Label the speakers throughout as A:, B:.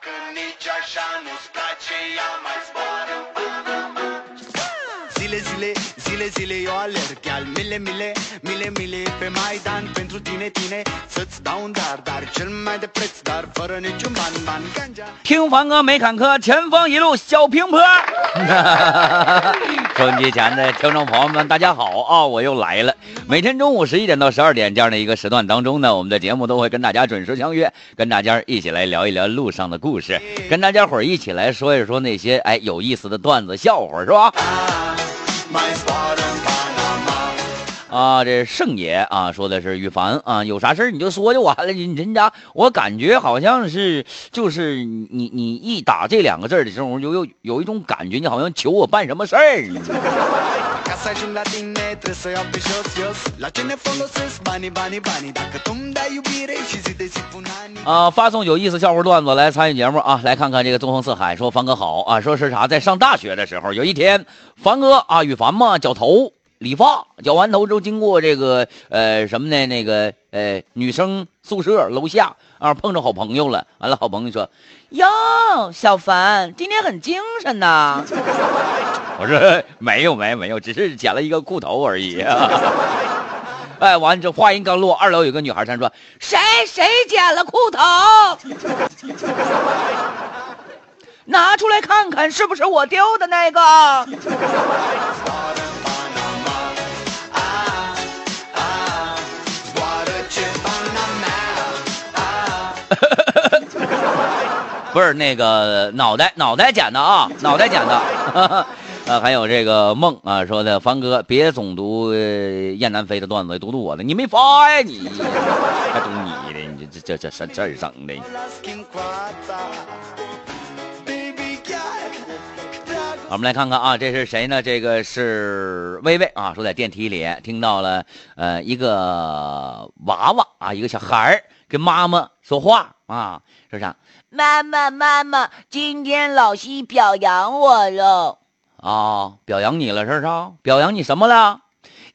A: Dacă nici așa nu-ți place, ea mai zboară în Panama Zile, zile, zile, zile eu alerg Chiar mile, mile, mile, mile Pe Maidan pentru tine, tine Să-ți dau un dar, dar cel mai de preț Dar fără niciun ban, ban Ganja
B: 听凡哥没坎坷，前方一路小平坡。收音机前的听众朋友们，大家好啊！我又来了。每天中午十一点到十二点这样的一个时段当中呢，我们的节目都会跟大家准时相约，跟大家一起来聊一聊路上的故事，跟大家伙儿一起来说一说那些哎有意思的段子笑话，是吧
A: ？My spot
B: 啊，这盛爷啊说的是羽凡啊，有啥事你就说就完了。你人家我感觉好像是就是你你一打这两个字的时候，就有有一种感觉，你好像求我办什么事儿。啊，发送有意思笑话段子来参与节目啊！来看看这个纵横四海说凡哥好啊，说是啥？在上大学的时候，有一天，凡哥啊，羽凡嘛，绞头理发，剪完头之后经过这个呃什么呢？那个呃女生宿舍楼下啊，碰着好朋友了。完了，好朋友说：“哟，小凡今天很精神呐。”我说：“没有，没有，没有，只是剪了一个裤头而已。”哎，完这话音刚落，二楼有个女孩她说：“谁谁剪了裤头？拿出来看看，是不是我丢的那个？”不是那个脑袋脑袋剪的啊，脑袋剪的。啊，还有这个梦啊说的，凡哥别总读呃燕南飞的段子，读读我的，你没发呀你，还读你的，你这这这这这整的。我们来看看啊，这是谁呢？这个是薇薇啊，说在电梯里听到了，呃，一个娃娃啊，一个小孩儿跟妈妈说话啊，说啥？妈妈，妈妈，今天老师表扬我了啊，表扬你了是是？表扬你什么了？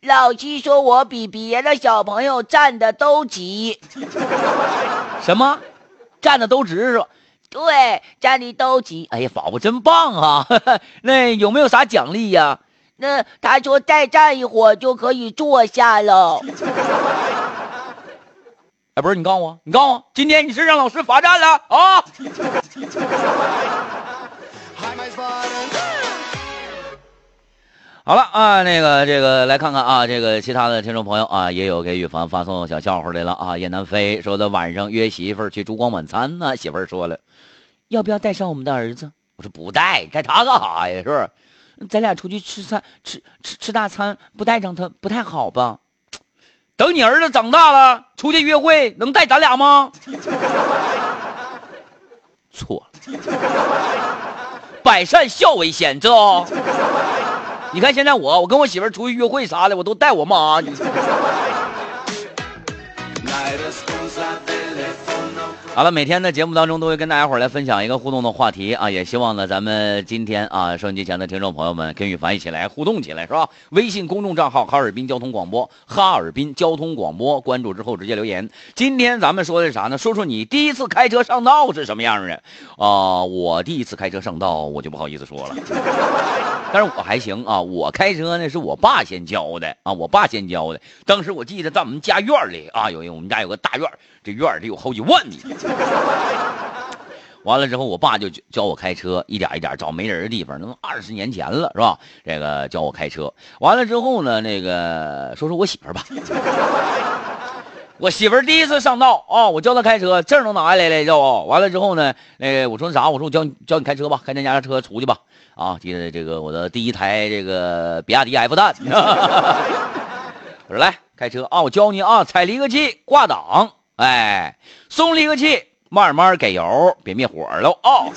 B: 老师说我比别的小朋友站的都直。什么？站的都直是吧？对，站的都直。哎呀，宝宝真棒啊！那有没有啥奖励呀、那他说再站一会儿就可以坐下了。哎，不是，你告诉我，你告诉我，今天你是让老师罚站了啊？好了啊，那个这个来看看啊，这个其他的听众朋友啊，也有给羽凡发送小笑话来了啊。燕南飞说的晚上约媳妇儿去烛光晚餐呢，媳妇儿说了，要不要带上我们的儿子？我说不带，带他干啥呀？是不是？咱俩出去吃餐吃吃吃大餐，不带上他不太好吧？等你儿子长大了，出去约会能带咱俩吗？错，百善孝为先，知道不？你看现在我，我跟我媳妇出去约会啥的，我都带我妈。好了，每天的节目当中都会跟大家伙来分享一个互动的话题啊，也希望呢咱们今天啊收音机前的听众朋友们跟羽凡一起来互动起来，是吧？微信公众账号哈尔滨交通广播，哈尔滨交通广播，关注之后直接留言。今天咱们说的是啥呢？说说你第一次开车上道是什么样的？啊、我第一次开车上道，我就不好意思说了。但是我还行啊，我开车呢是我爸先教的啊，我爸先教的。当时我记得在我们家院里啊，有我们家有个大院，这院里有好几万米。完了之后，我爸就教我开车，一点一点找没人的地方，那都二十年前了，是吧？这个教我开车。完了之后呢，那个说说我媳妇儿吧。我媳妇儿第一次上道啊，我教她开车，证都拿下来了，知道不？完了之后呢，那个我说啥？我说我教你教你开车吧，开咱家的车出去吧。啊，记得这个我的第一台这个比亚迪 F 蛋。我说来开车啊，我教你啊，踩离合器挂档，哎，松离合器，慢慢给油，别灭火了啊。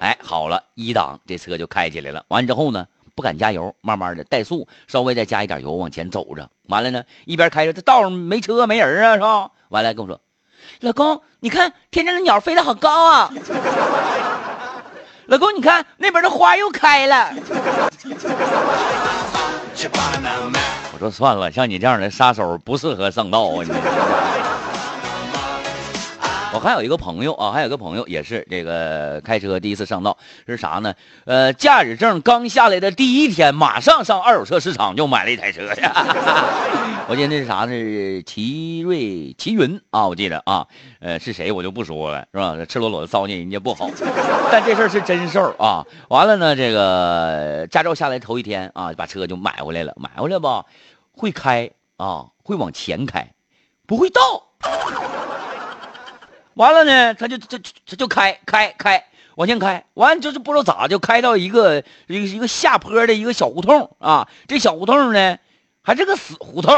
B: 哎，好了，一档这车就开起来了。完之后呢，不敢加油，慢慢的怠速，稍微再加一点油往前走着。完了呢，一边开着，这道上没车没人啊，是吧？完了跟我说，老公，你看天上的鸟飞得好高啊。老公，你看那边的花又开了。我说算了，像你这样的杀手不适合上道啊！你。我还有一个朋友啊，还有一个朋友也是这个开车第一次上道是啥呢？呃，驾驶证刚下来的第一天，马上上二手车市场就买了一台车呀。我记得那是啥呢？奇瑞奇云啊，我记得啊，呃，是谁我就不说了，是吧？赤裸裸的糟践人家不好，但这事儿是真事儿啊。完了呢，这个驾照下来头一天啊，把车就买回来了，买回来吧，会开啊，会往前开，不会倒。完了呢，他就这这就开开开往前开，完就是不知道咋就开到一个一个一个下坡的一个小胡同啊，这小胡同呢还是个死胡同，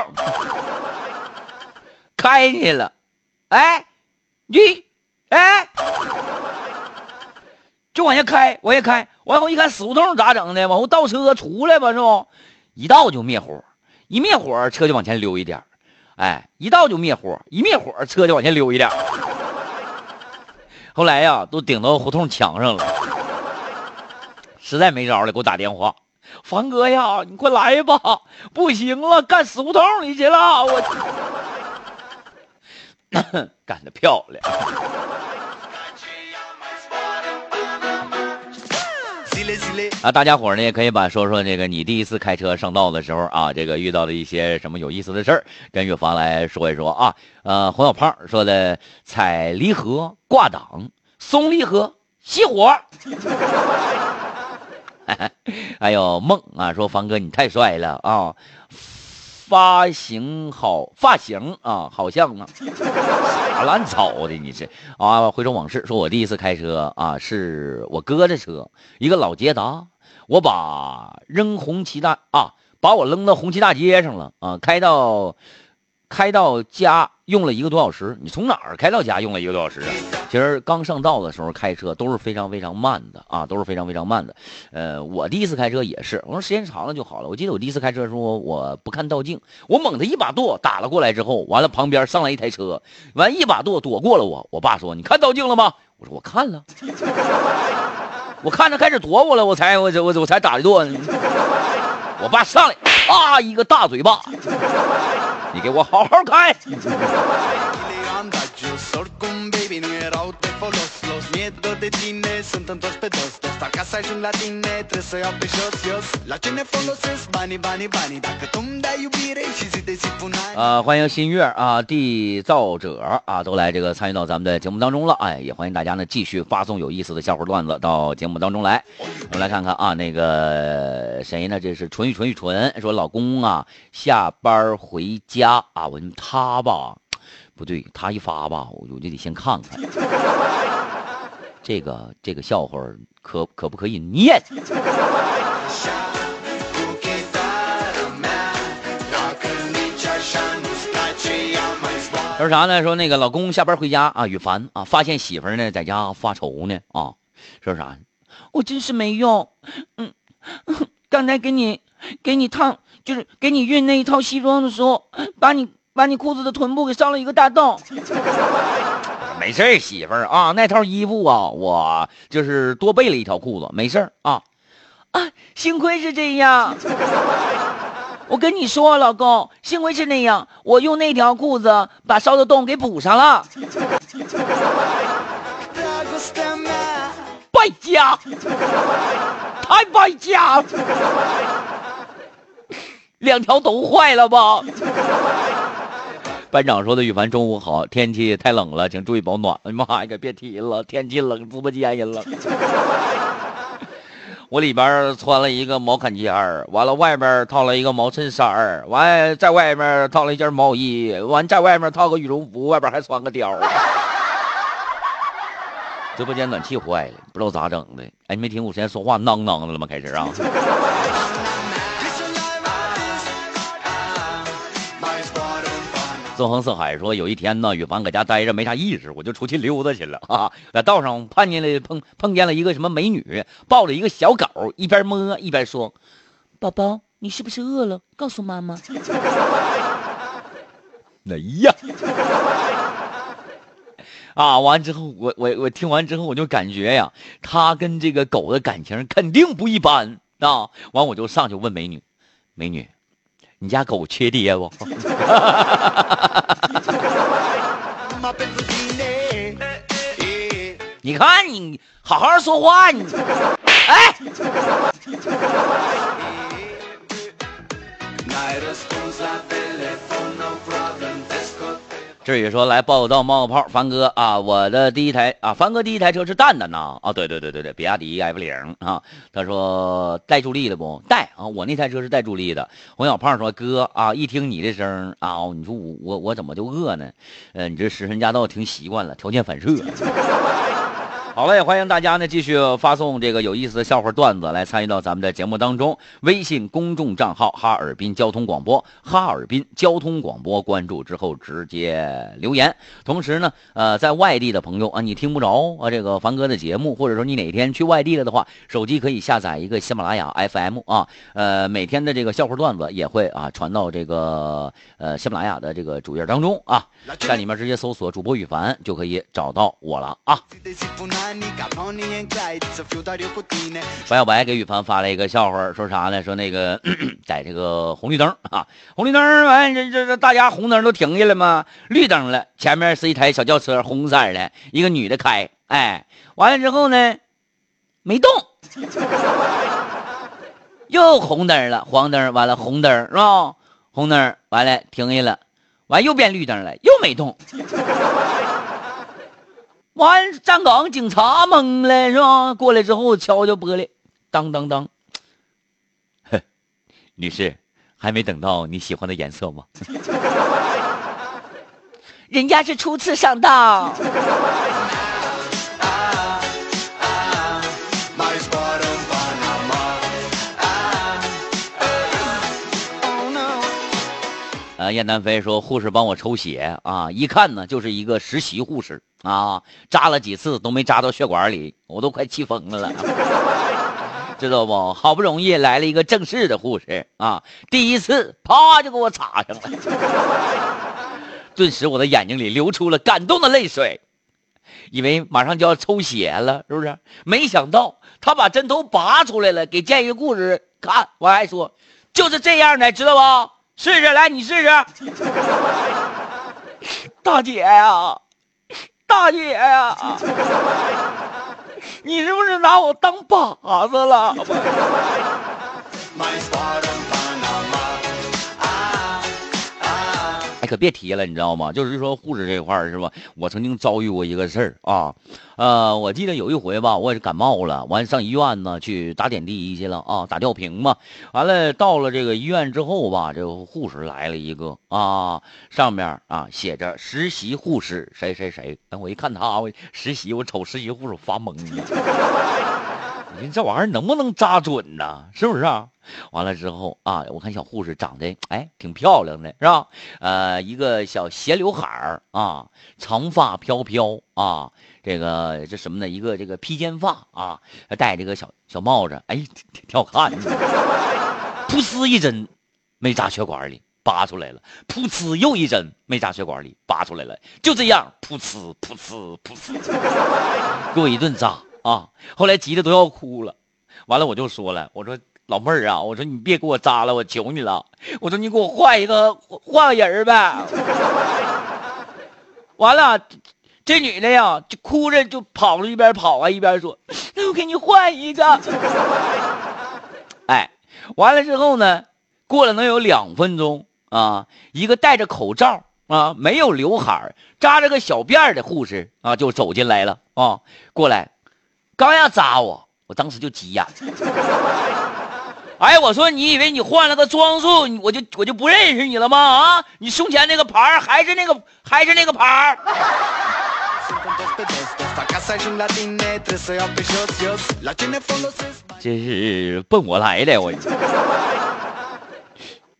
B: 开进去了，哎，你哎，就往下开，往下开，往后一看死胡同咋整的？往后倒车出来吧，是不？一倒就灭火，一灭火车就往前溜一点哎，一倒就灭火，一灭火车就往前溜一点后来呀，都顶到胡同墙上了，实在没招了，给我打电话，凡哥呀，你快来吧，不行了，干死胡同里去了，我。干得漂亮。啊，大家伙呢也可以把说说这个你第一次开车上道的时候啊，这个遇到的一些什么有意思的事儿，跟玉芳来说一说啊。呃，黄小胖说的踩离合挂档，松离合熄火。还有梦啊，说凡哥你太帅了啊。发型好，发型啊，好像呢，啥乱草的你是啊？回首往事，说我第一次开车啊，是我哥的车，一个老捷达，我把扔红旗大啊，把我扔到红旗大街上了啊，开到。开到家用了一个多小时，你从哪儿开到家用了一个多小时啊？其实刚上道的时候开车都是非常非常慢的啊，都是非常非常慢的。呃，我第一次开车也是，我说时间长了就好了。我记得我第一次开车的时候，我不看倒镜，我猛的一把舵打了过来之后，完了旁边上来一台车，完一把舵躲过了我。我爸说：“你看倒镜了吗？”我说：“我看了，我看着开始躲我了，我才我我我才打的舵。”我爸上来，啊，一个大嘴巴。你给我好好开！啊，欢迎新月啊，缔造者啊，都来这个参与到咱们的节目当中了。哎，也欢迎大家呢继续发送有意思的笑话段子到节目当中来。我们来看看啊，那个谁呢？这是纯玉纯玉纯说，老公啊，下班回家啊，我他吧，不对，他一发吧，我我就得先看看。这个这个笑话可可不可以念？说啥呢？说那个老公下班回家啊，雨凡啊，发现媳妇呢在家发愁呢啊。说啥？我真是没用。嗯，刚才给你给你烫，就是给你熨那一套西装的时候，把你把你裤子的臀部给伤了一个大洞。没事媳妇儿啊，那套衣服啊，我就是多备了一条裤子，没事啊。啊，幸亏是这样。我跟你说，老公，幸亏是那样，我用那条裤子把烧的洞给补上了。败家，太败家，两条都坏了吧？班长说的：“羽凡，中午好，天气太冷了，请注意保暖。”哎妈呀，可别提了，天气冷，直播间人了。我里边穿了一个毛坎肩，完了外边套了一个毛衬衫，完在外面套了一件毛衣，完在外面套个羽绒服，外边还穿个貂。直播间暖气坏了，不知道咋整的。哎，你没听我现在说话囔囔的了吗？开始啊。纵横四海说，有一天呢，宇凡搁家待着没啥意思，我就出去溜达去了啊。在道上碰见了碰碰见了一个什么美女，抱着一个小狗，一边摸一边说：“宝宝，你是不是饿了？告诉妈妈。”哎呀！啊，完之后，我我我听完之后，我就感觉呀，他跟这个狗的感情肯定不一般啊。完，我就上去问美女：“美女。”你家狗缺爹不？你看你好好说话，你哎。至于说来报道冒个泡，凡哥啊，我的第一台啊，凡哥第一台车是蛋蛋呐啊，对对对对对，比亚迪 F 零啊，他说带助力的不带啊，我那台车是带助力的。黄小胖说哥啊，一听你这声啊，你说我我我怎么就饿呢？呃，你这食神驾到听习惯了，条件反射。好嘞，欢迎大家呢继续发送这个有意思的笑话段子来参与到咱们的节目当中。微信公众账号哈尔滨交通广播，哈尔滨交通广播，关注之后直接留言。同时呢，呃，在外地的朋友啊，你听不着啊这个凡哥的节目，或者说你哪天去外地了的话，手机可以下载一个喜马拉雅 FM 啊，呃，每天的这个笑话段子也会啊传到这个呃喜马拉雅的这个主页当中啊，在里面直接搜索主播羽凡就可以找到我了啊。白小白给雨凡发了一个笑话，说啥呢？说那个 在这个红绿灯啊，红绿灯完这这这大家红灯都停下了吗？绿灯了，前面是一台小轿车，红色的，一个女的开，哎，完了之后呢，没动，又红灯了，黄灯完了红灯是吧？红灯完了停下了，完又变绿灯了，又没动。完，站岗警察懵了是吧？过来之后敲敲玻璃，当当当。呵，女士，还没等到你喜欢的颜色吗？人家是初次上道。燕南飞说，护士帮我抽血啊，一看呢就是一个实习护士啊，扎了几次都没扎到血管里，我都快气疯了，知道不？好不容易来了一个正式的护士啊，第一次啪就给我插上了，顿时我的眼睛里流出了感动的泪水，以为马上就要抽血了，是不是？没想到他把针头拔出来了，给建议护士看，我还说就是这样的，知道不？试试，来，你试试。大姐呀、大姐呀、你是不是拿我当靶子了？可别提了，你知道吗？就是说护士这块儿是吧？我曾经遭遇过一个事儿啊，呃，我记得有一回吧，我也是感冒了，完上医院呢去打点滴去了啊，打吊瓶嘛。完了到了这个医院之后吧，这个护士来了一个啊，上面啊写着实习护士谁谁谁。等，我一看他，我实习，我瞅实习护士发懵。你这玩意儿能不能扎准呢？是不是啊？完了之后啊，我看小护士长得哎挺漂亮的，是吧？呃，一个小斜刘海儿啊，长发飘飘啊，这个这什么呢？一个这个披肩发啊，戴这个小小帽子，哎，挺挺好看的。噗呲一针，没扎血管里，拔出来了。噗呲又一针，没扎血管里，拔出来了。就这样，噗呲噗呲噗呲，给我一顿扎啊！后来急得都要哭了。完了，我就说了，我说老妹儿啊，我说你别给我扎了，我求你了，我说你给我换一个换个人呗。完了，这女的呀就哭着就跑了，一边跑啊一边说：“那我给你换一个。”哎，完了之后呢，过了能有两分钟啊，一个戴着口罩啊，没有刘海扎着个小辫的护士啊，就走进来了啊，过来，刚要扎我，我当时就急眼。哎，我说你以为你换了个装束，我就我就不认识你了吗？啊，你胸前那个牌儿还是那个还是那个牌?这是奔我来的，我。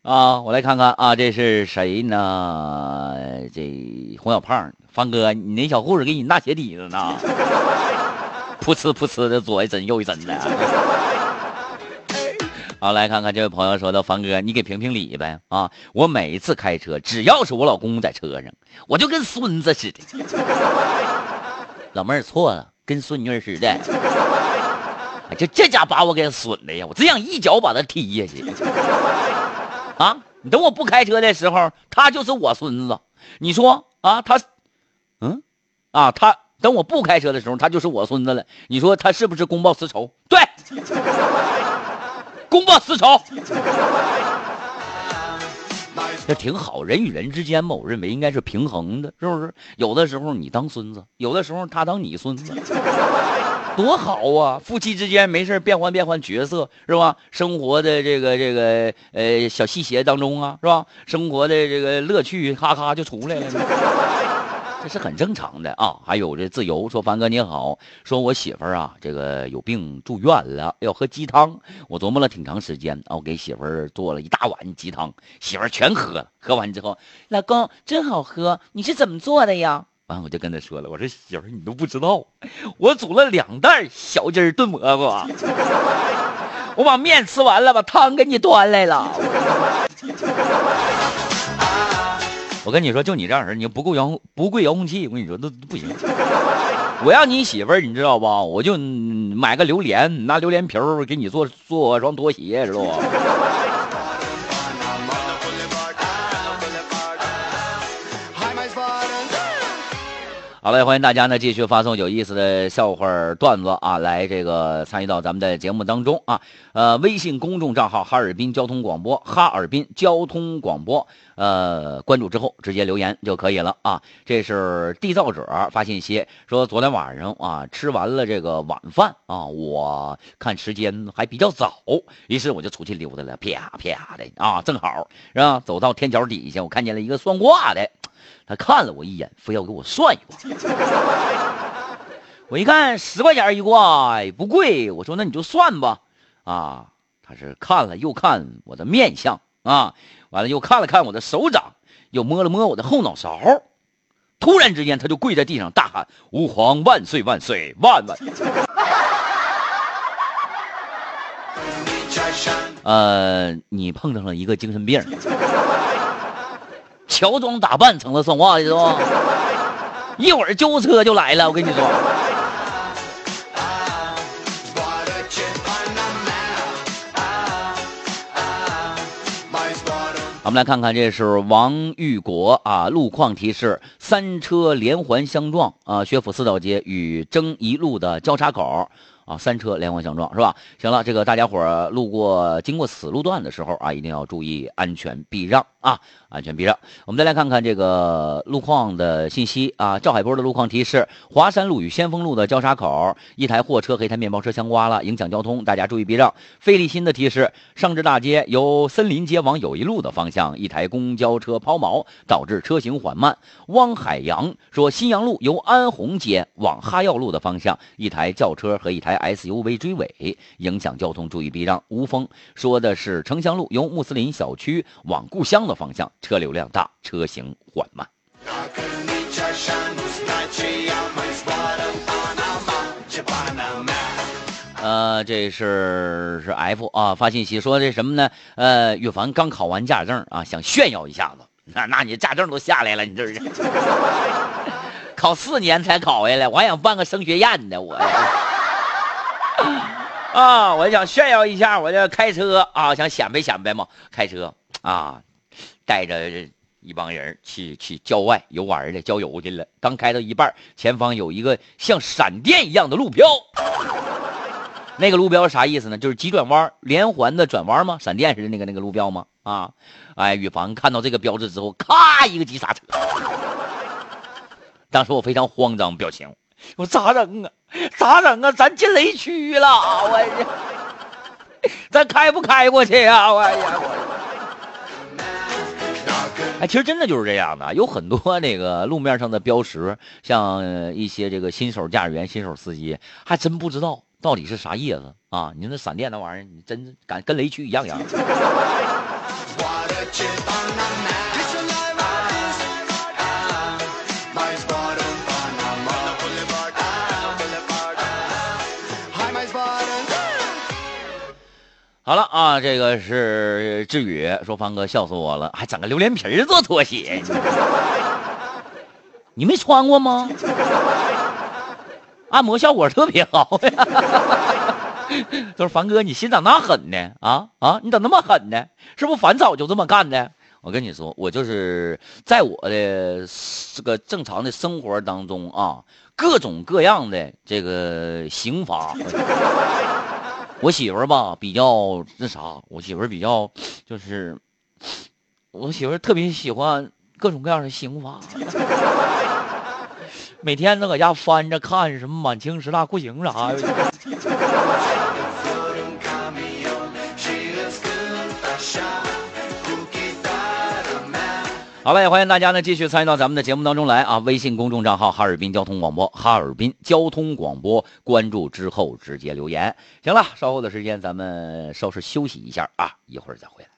B: 啊，我来看看啊，这是谁呢？这洪小胖，方哥，你那小护士给你纳鞋底子呢？噗呲噗呲的左一针右一针的。好，来看看这位朋友说的，凡哥，你给评评理呗啊！我每一次开车，只要是我老公在车上，我就跟孙子似的。老妹儿错了，跟孙女似的。哎，就这家把我给损的呀！我只想一脚把他踢下去。啊，你等我不开车的时候，他就是我孙子。你说啊，他，嗯，啊，他等我不开车的时候，他就是我孙子了。你说他是不是公报私仇？对，公报私仇。这挺好，人与人之间嘛，我认为应该是平衡的，是不是？有的时候你当孙子，有的时候他当你孙子，多好啊！夫妻之间没事变换变换角色，是吧？生活的这个这个呃小细节当中啊，是吧？生活的这个乐趣咔咔就出来了。这是很正常的啊，还有这自由说凡哥你好，说我媳妇儿啊，这个有病住院了，要喝鸡汤。我琢磨了挺长时间啊，我给媳妇儿做了一大碗鸡汤，媳妇儿全喝了。喝完之后，老公真好喝，你是怎么做的呀？完我就跟他说了，我说媳妇儿你都不知道，我煮了两袋小鸡儿炖蘑菇，我把面吃完了，把汤给你端来了。我跟你说，就你这样人，你不够遥，不贵遥控器，我跟你说，那不行。我要你媳妇儿，你知道不？我就买个榴莲，拿榴莲皮儿给你做做双拖鞋，知道不？好嘞，欢迎大家呢继续发送有意思的笑话段子啊，来这个参与到咱们的节目当中啊。呃，微信公众账号哈尔滨交通广播，哈尔滨交通广播，呃，关注之后直接留言就可以了啊。这是缔造者发信息说，昨天晚上啊吃完了这个晚饭啊，我看时间还比较早，于是我就出去溜达了，啪啪的啊，正好是吧？走到天桥底下，我看见了一个算卦的。他看了我一眼，非要给我算一卦。我一看十块钱一卦，不贵。我说那你就算吧。啊，他是看了又看我的面相啊，完了又看了看我的手掌，又摸了摸我的后脑勺。突然之间，他就跪在地上大喊：“吾皇万岁万岁万万！”呃，你碰上了一个精神病。乔装打扮成了算卦的是吧？一会儿救护车就来了，我跟你说。我们来看看，这是王玉国啊，路况提示：三车连环相撞啊，学府四道街与征一路的交叉口。啊，三车连环相撞是吧？行了，这个大家伙路过经过此路段的时候啊，一定要注意安全避让啊，安全避让。我们再来看看这个路况的信息啊，赵海波的路况提示：华山路与先锋路的交叉口，一台货车和一台面包车相刮了，影响交通，大家注意避让。费立新的提示：上至大街由森林街往友谊路的方向，一台公交车抛锚，导致车行缓慢。汪海洋说：新阳路由安红街往哈药路的方向，一台轿车和一台。SUV 追尾，影响交通，注意避让。吴峰说的是城乡路由穆斯林小区往故乡的方向，车流量大，车行缓慢。呃，这是是 F 啊，发信息说这什么呢？呃，岳凡刚考完驾证啊，想炫耀一下子。那那你驾证都下来了，你这是 考四年才考下来，我还想办个升学宴呢，我。啊，我想炫耀一下，我这开车啊，想显摆显摆嘛，开车啊，带着一帮人去去郊外游玩的，郊游去了。刚开到一半，前方有一个像闪电一样的路标，那个路标啥意思呢？就是急转弯连环的转弯吗？闪电似的那个那个路标吗？啊，哎，宇凡看到这个标志之后，咔一个急刹车，当时我非常慌张，表情。我咋整啊？咋整啊？咱进雷区了！我呀，咱开不开过去呀？我呀我，哎，其实真的就是这样的，有很多那个路面上的标识，像一些这个新手驾驶员、新手司机，还真不知道到底是啥意思啊！你那闪电那玩意儿，你真敢跟雷区一样一样。好了啊，这个是志宇说：“方哥笑死我了，还整个榴莲皮做拖鞋，你没穿过吗？按摩效果特别好呀。”他说：“凡哥，你心咋那狠呢？啊啊，你咋那么狠呢？是不是凡早就这么干的？我跟你说，我就是在我的这个正常的生活当中啊。”各种各样的这个刑罚。我媳妇儿吧比较那啥，我媳妇儿比较就是，我媳妇儿特别喜欢各种各样的刑罚。每天都搁家翻着看什么满清十大酷刑啥的。好了，也，欢迎大家呢继续参与到咱们的节目当中来啊！微信公众账号哈尔滨交通广播，哈尔滨交通广播，关注之后直接留言。行了，稍后的时间咱们稍事休息一下啊，一会儿再回来。